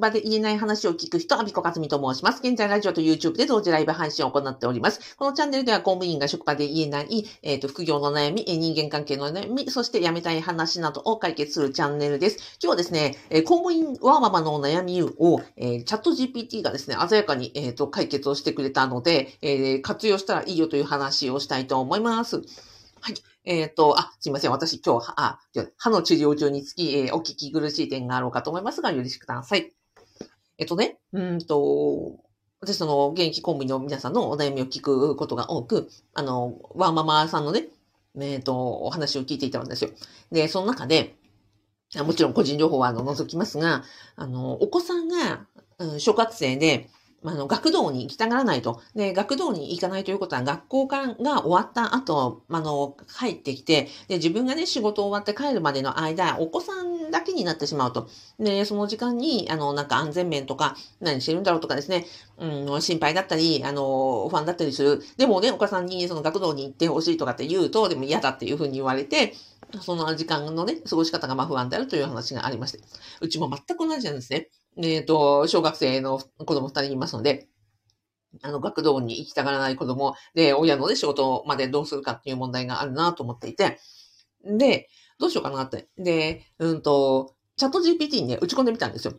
場で言えない話を聞く人、アビコカズミと申します。現在、ラジオと YouTube で同時ライブ配信を行っております。このチャンネルでは公務員が職場で言えない、えっ、ー、と、副業の悩み、人間関係の悩み、そして辞めたい話などを解決するチャンネルです。今日はですね、え公務員ワーママの悩みを、えー、チャット GPT がですね、鮮やかに、えっ、ー、と、解決をしてくれたので、え活用したらいいよという話をしたいと思います。はい。えっ、ー、と、あ、すいません。私今日、あ、歯の治療中につき、えー、お聞き苦しい点があろうかと思いますが、よろしくください。えっとね、うんと、私その現役公務員の皆さんのお悩みを聞くことが多く、あの、ワーママさんのね、えっ、と、お話を聞いていたんですよ。で、その中で、もちろん個人情報はあの除きますが、あの、お子さんが、うん、小学生で、あの、学童に行きたがらないと。で、学童に行かないということは、学校が終わった後、あの、帰ってきて、で、自分がね、仕事終わって帰るまでの間、お子さんだけになってしまうと。で、その時間に、あの、なんか安全面とか、何してるんだろうとかですね、うん、心配だったり、あの、不安だったりする。でもね、お母さんにその学童に行ってほしいとかって言うと、でも嫌だっていうふうに言われて、その時間のね、過ごし方がま不安であるという話がありまして。うちも全く同じなんですね。えっ、ー、と、小学生の子供二人いますので、あの、学童に行きたがらない子供で、親のね、仕事までどうするかっていう問題があるなと思っていて、で、どうしようかなって。で、うんと、チャット GPT にね、打ち込んでみたんですよ。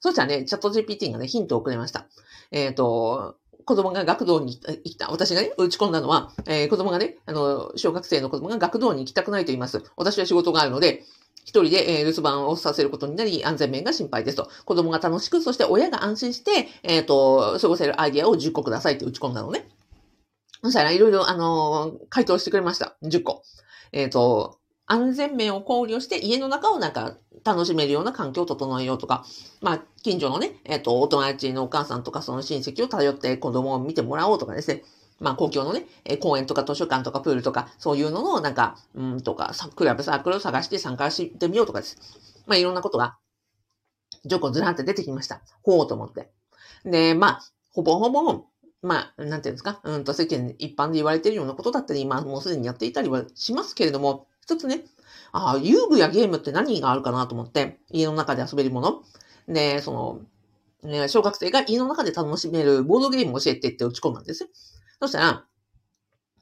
そしたらね、チャット GPT がね、ヒントをくれました。えっ、ー、と、子供が学童に行った。私がね、打ち込んだのは、えー、子供がね、あの、小学生の子供が学童に行きたくないと言います。私は仕事があるので、一人で、えー、留守番をさせることになり、安全面が心配ですと。子供が楽しく、そして親が安心して、えっ、ー、と、過ごせるアイディアを10個くださいって打ち込んだのね。そしたらいろいろ、あのー、回答してくれました。10個。えっ、と、安全面を考慮して家の中をなんか楽しめるような環境を整えようとか、まあ、近所のね、えっ、ー、と、お友達のお母さんとかその親戚を頼って子供を見てもらおうとかですね。まあ、公共のね、え公園とか図書館とかプールとか、そういうのの、なんか、うんとか、クラブサークルを探して参加してみようとかです。まあ、いろんなことが、ジョコずらって出てきました。ほうと思って。で、まあ、ほぼほぼ、まあ、なんていうんですか、うんと世間一般で言われているようなことだったり、今もうすでにやっていたりはしますけれども、一つね、ああ、遊具やゲームって何があるかなと思って、家の中で遊べるもの。で、その、ね、小学生が家の中で楽しめるボードゲームを教えてって打ち込んだんですよ。そしたら、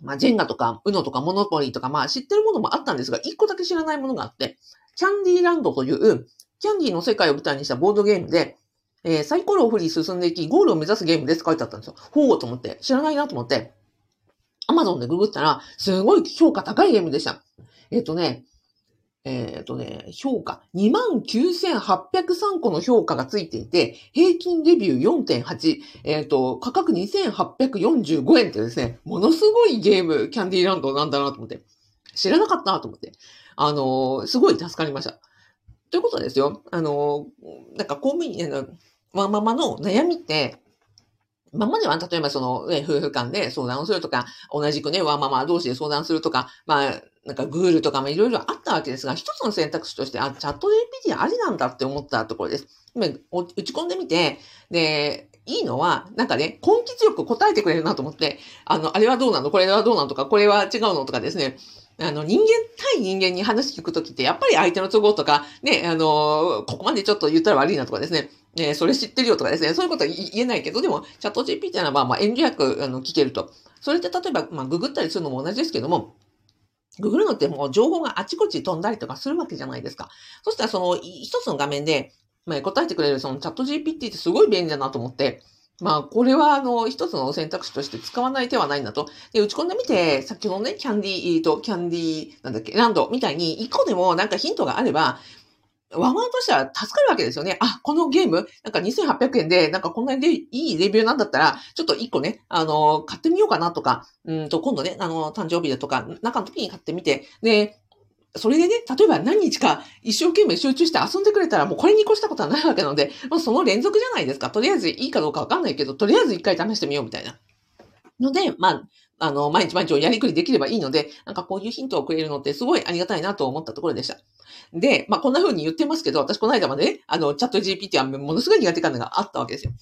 まあ、ジェンガとか、ウノとか、モノポリーとか、まあ、知ってるものもあったんですが、一個だけ知らないものがあって、キャンディーランドという、キャンディーの世界を舞台にしたボードゲームで、えー、サイコロを振り進んでいき、ゴールを目指すゲームですって書いてあったんですよ。ほうと思って、知らないなと思って、アマゾンでググったら、すごい評価高いゲームでした。えっ、とね、えっ、ー、とね、評価。29,803個の評価がついていて、平均レビュー4.8。えっ、ー、と、価格2,845円ってですね、ものすごいゲーム、キャンディーランドなんだなと思って。知らなかったなと思って。あのー、すごい助かりました。ということですよ。あのなんか公務員、の、ワンママの悩みって、今までは、例えばその、夫婦間で相談をするとか、同じくね、ワンママ同士で相談するとか、まあ、なんかグールとかもいろいろあったわけですが、一つの選択肢として、あ、チャット GPT ありなんだって思ったところです。打ち込んでみて、で、いいのは、なんかね、根気強く答えてくれるなと思って、あの、あれはどうなの？これはどうなのとか、これは違うのとかですね。あの、人間対人間に話聞くときって、やっぱり相手の都合とか、ね、あの、ここまでちょっと言ったら悪いなとかですね。え、それ知ってるよとかですね。そういうことは言えないけど、でも、チャット GPT は、まあ、遠慮なく、あの、聞けると。それって例えば、まあ、ググったりするのも同じですけども、ググるのってもう情報があちこち飛んだりとかするわけじゃないですか。そしたらその一つの画面で、まあ、答えてくれるそのチャット GPT ってすごい便利だなと思って、まあ、これは、あの、一つの選択肢として使わない手はないんだと。で、打ち込んでみて、先ほどね、キャンディーと、キャンディー、なんだっけ、ランドみたいに、一個でもなんかヒントがあれば、ワンワンとしては助かるわけですよね。あ、このゲーム、なんか2800円で、なんかこんなにいいレビューなんだったら、ちょっと一個ね、あの、買ってみようかなとか、うんと、今度ね、あの、誕生日だとか、中の時に買ってみて、で、それでね、例えば何日か一生懸命集中して遊んでくれたらもうこれに越したことはないわけなので、もうその連続じゃないですか。とりあえずいいかどうかわかんないけど、とりあえず一回試してみようみたいな。ので、まあ、あの、毎日毎日をやりくりできればいいので、なんかこういうヒントをくれるのってすごいありがたいなと思ったところでした。で、まあこんな風に言ってますけど、私この間までね、あの、チャット GPT はものすごい苦手感があったわけですよ。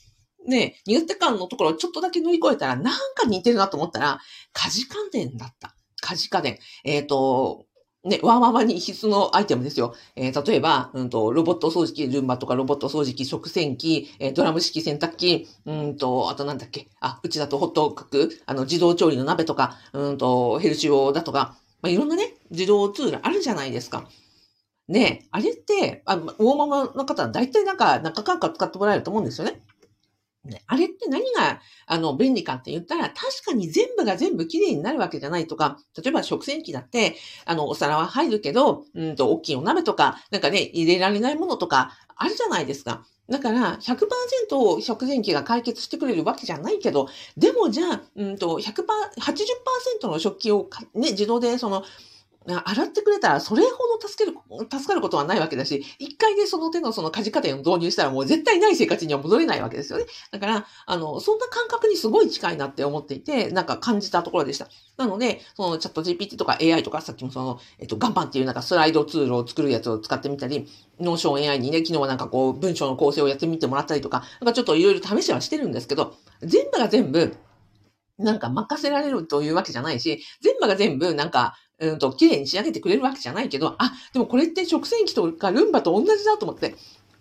で、苦手感のところをちょっとだけ乗り越えたら、なんか似てるなと思ったら、家事家電だった。家事家電。えっ、ー、と、ね、ワーママに必須のアイテムですよ。えー、例えば、うんと、ロボット掃除機、ルンバとかロボット掃除機、食洗機、えー、ドラム式洗濯機、うんと、あとなんだっけ、あ、うちだとホットクック、あの、自動調理の鍋とか、うんと、ヘルシオだとか、まあ、いろんなね、自動ツールあるじゃないですか。ねあれって、あ、ウォーママの方は大体なんか、中間か使ってもらえると思うんですよね。ね、あれって何が、あの、便利かって言ったら、確かに全部が全部綺麗になるわけじゃないとか、例えば食洗機だって、あの、お皿は入るけど、うんと、大きいお鍋とか、なんかね、入れられないものとか、あるじゃないですか。だから、100%食洗機が解決してくれるわけじゃないけど、でもじゃあ、うんと、100%、80%の食器をね、自動でその、洗ってくれたらそれほど助ける、助かることはないわけだし、一回でその手のその家事家庭を導入したらもう絶対ない生活には戻れないわけですよね。だから、あの、そんな感覚にすごい近いなって思っていて、なんか感じたところでした。なので、そのチャット GPT とか AI とかさっきもその、えっと、ガンパンっていうなんかスライドツールを作るやつを使ってみたり、 Notion AI にね、昨日はなんかこう文章の構成をやってみてもらったりとか、なんかちょっといろいろ試しはしてるんですけど、全部が全部、なんか任せられるというわけじゃないし、全部が全部なんか、うんと、綺麗に仕上げてくれるわけじゃないけど、あ、でもこれって食洗機とかルンバと同じだと思って、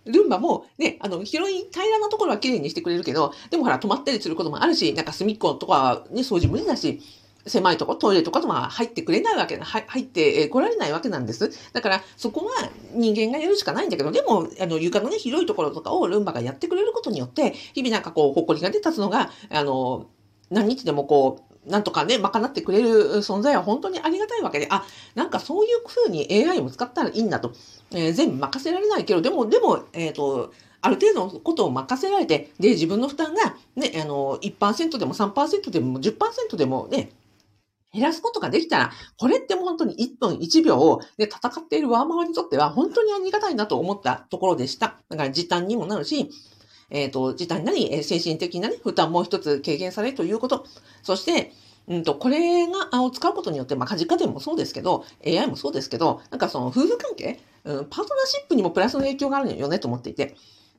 ルンバもね、あの、広い平らなところは綺麗にしてくれるけど、でもほら、止まったりすることもあるし、なんか隅っことかはね、掃除無理だし、狭いとこ、トイレとかとま入ってくれないわけ、入ってこられないわけなんです。だから、そこは人間がやるしかないんだけど、でも、あの、床のね、広いところとかをルンバがやってくれることによって、日々なんかこう、埃が出たつのが、あの、何日でもこう、なんとかね、賄ってくれる存在は本当にありがたいわけで、あ、なんかそういう風に AI を使ったらいいんだと。えー、全部任せられないけど、でも、でも、えっ、ー、と、ある程度のことを任せられて、で、自分の負担がね、あの、1%でも3%でも10%でもね、減らすことができたら、これって本当に1分1秒をで戦っているワーママにとっては本当にありがたいなと思ったところでした。だから時短にもなるし、えっ、ー、と、時短なり、精神的なね、負担も一つ軽減されるということ。そして、うんと、これが、を使うことによって、まあ、家事家電もそうですけど、AI もそうですけど、なんかその夫婦関係、うん、パートナーシップにもプラスの影響があるのよねと思っていて。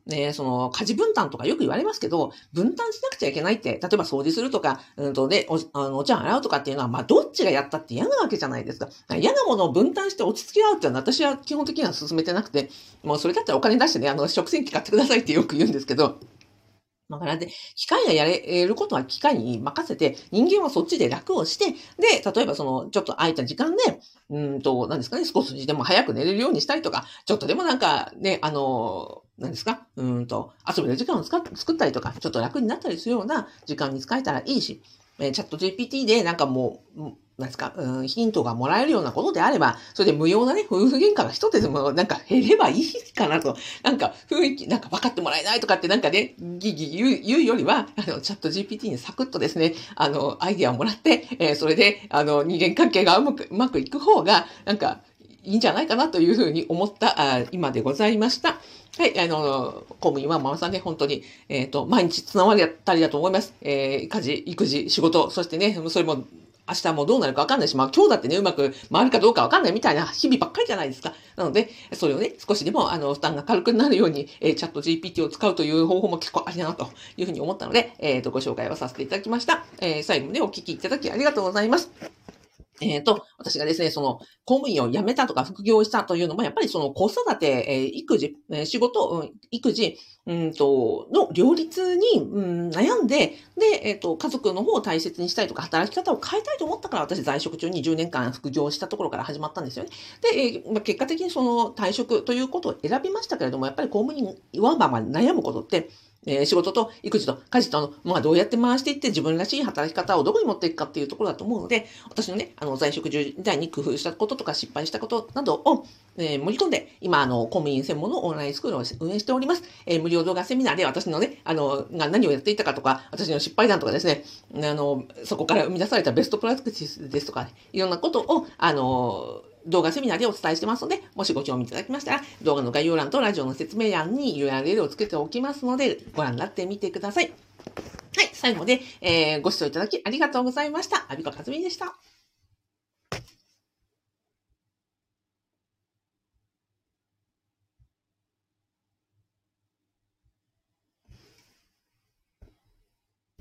ね、その、家事分担とかよく言われますけど、分担しなくちゃいけないって、例えば掃除するとか、うんとね、お、あの、お茶洗うとかっていうのは、まあ、どっちがやったって嫌なわけじゃないですか。嫌なものを分担して落ち着き合うっていうのは、私は基本的には進めてなくて、もうそれだったらお金出してね、あの、食洗機買ってくださいってよく言うんですけど、だからで、機械がやれることは機械に任せて、人間はそっちで楽をして、で、例えばその、ちょっと空いた時間で、うんと、何ですかね、少しでも早く寝れるようにしたりとか、ちょっとでもなんかね、あの、何ですかうんと、遊べる時間を使作ったりとか、ちょっと楽になったりするような時間に使えたらいいし、えチャット GPT でなんかもう、なんですか、うん、ヒントがもらえるようなことであれば、それで無用なね、夫婦喧嘩が一つでもなんか減ればいいかなと。なんか雰囲気、なんか分かってもらえないとかってなんかね、ギギ言う言うよりは、あの、チャット GPT にサクッとですね、あの、アイディアをもらって、えー、それで、あの、人間関係がうまく、うまくいく方が、なんか、いいんじゃないかなというふうに思ったあ今でございました。はい、あの、公務員はママさんね、本当に、えっ、ー、と、毎日つながりったりだと思います。えー、家事、育児、仕事、そしてね、それも明日もどうなるかわかんないし、まあ今日だってね、うまく回るかどうかわかんないみたいな日々ばっかりじゃないですか。なので、それをね、少しでもあの負担が軽くなるように、えー、チャット GPT を使うという方法も結構ありだなというふうに思ったので、えっ、ー、と、ご紹介をさせていただきました。えー、最後までお聞きいただきありがとうございます。えっ、ー、と、私がですね、その、公務員を辞めたとか副業したというのも、やっぱりその子育て、えー、育児、え、仕事、育児、うんと、の両立に、うん、悩んで、で、えっ、ー、と、家族の方を大切にしたいとか、働き方を変えたいと思ったから、私在職中に10年間副業したところから始まったんですよね。で、えー、まあ、結果的にその退職ということを選びましたけれども、やっぱり公務員はまあまあ悩むことって、えー、仕事と育児と家事との、まあ、どうやって回していって自分らしい働き方をどこに持っていくかっていうところだと思うので、私のね、あの、在職時代に工夫したこととか失敗したことなどを、えー、盛り込んで、今、あの、公務員専門のオンラインスクールを運営しております。えー、無料動画セミナーで私のね、あの、が何をやっていたかとか、私の失敗談とかですね、あの、そこから生み出されたベストプラクティスですとか、ね、いろんなことを、あの、動画セミナーでお伝えしてますので、もしご興味いただきましたら、動画の概要欄とラジオの説明欄に URL をつけておきますので、ご覧になってみてください。はい、最後まで、えー、ご視聴いただきありがとうございました。アビコカズミでした。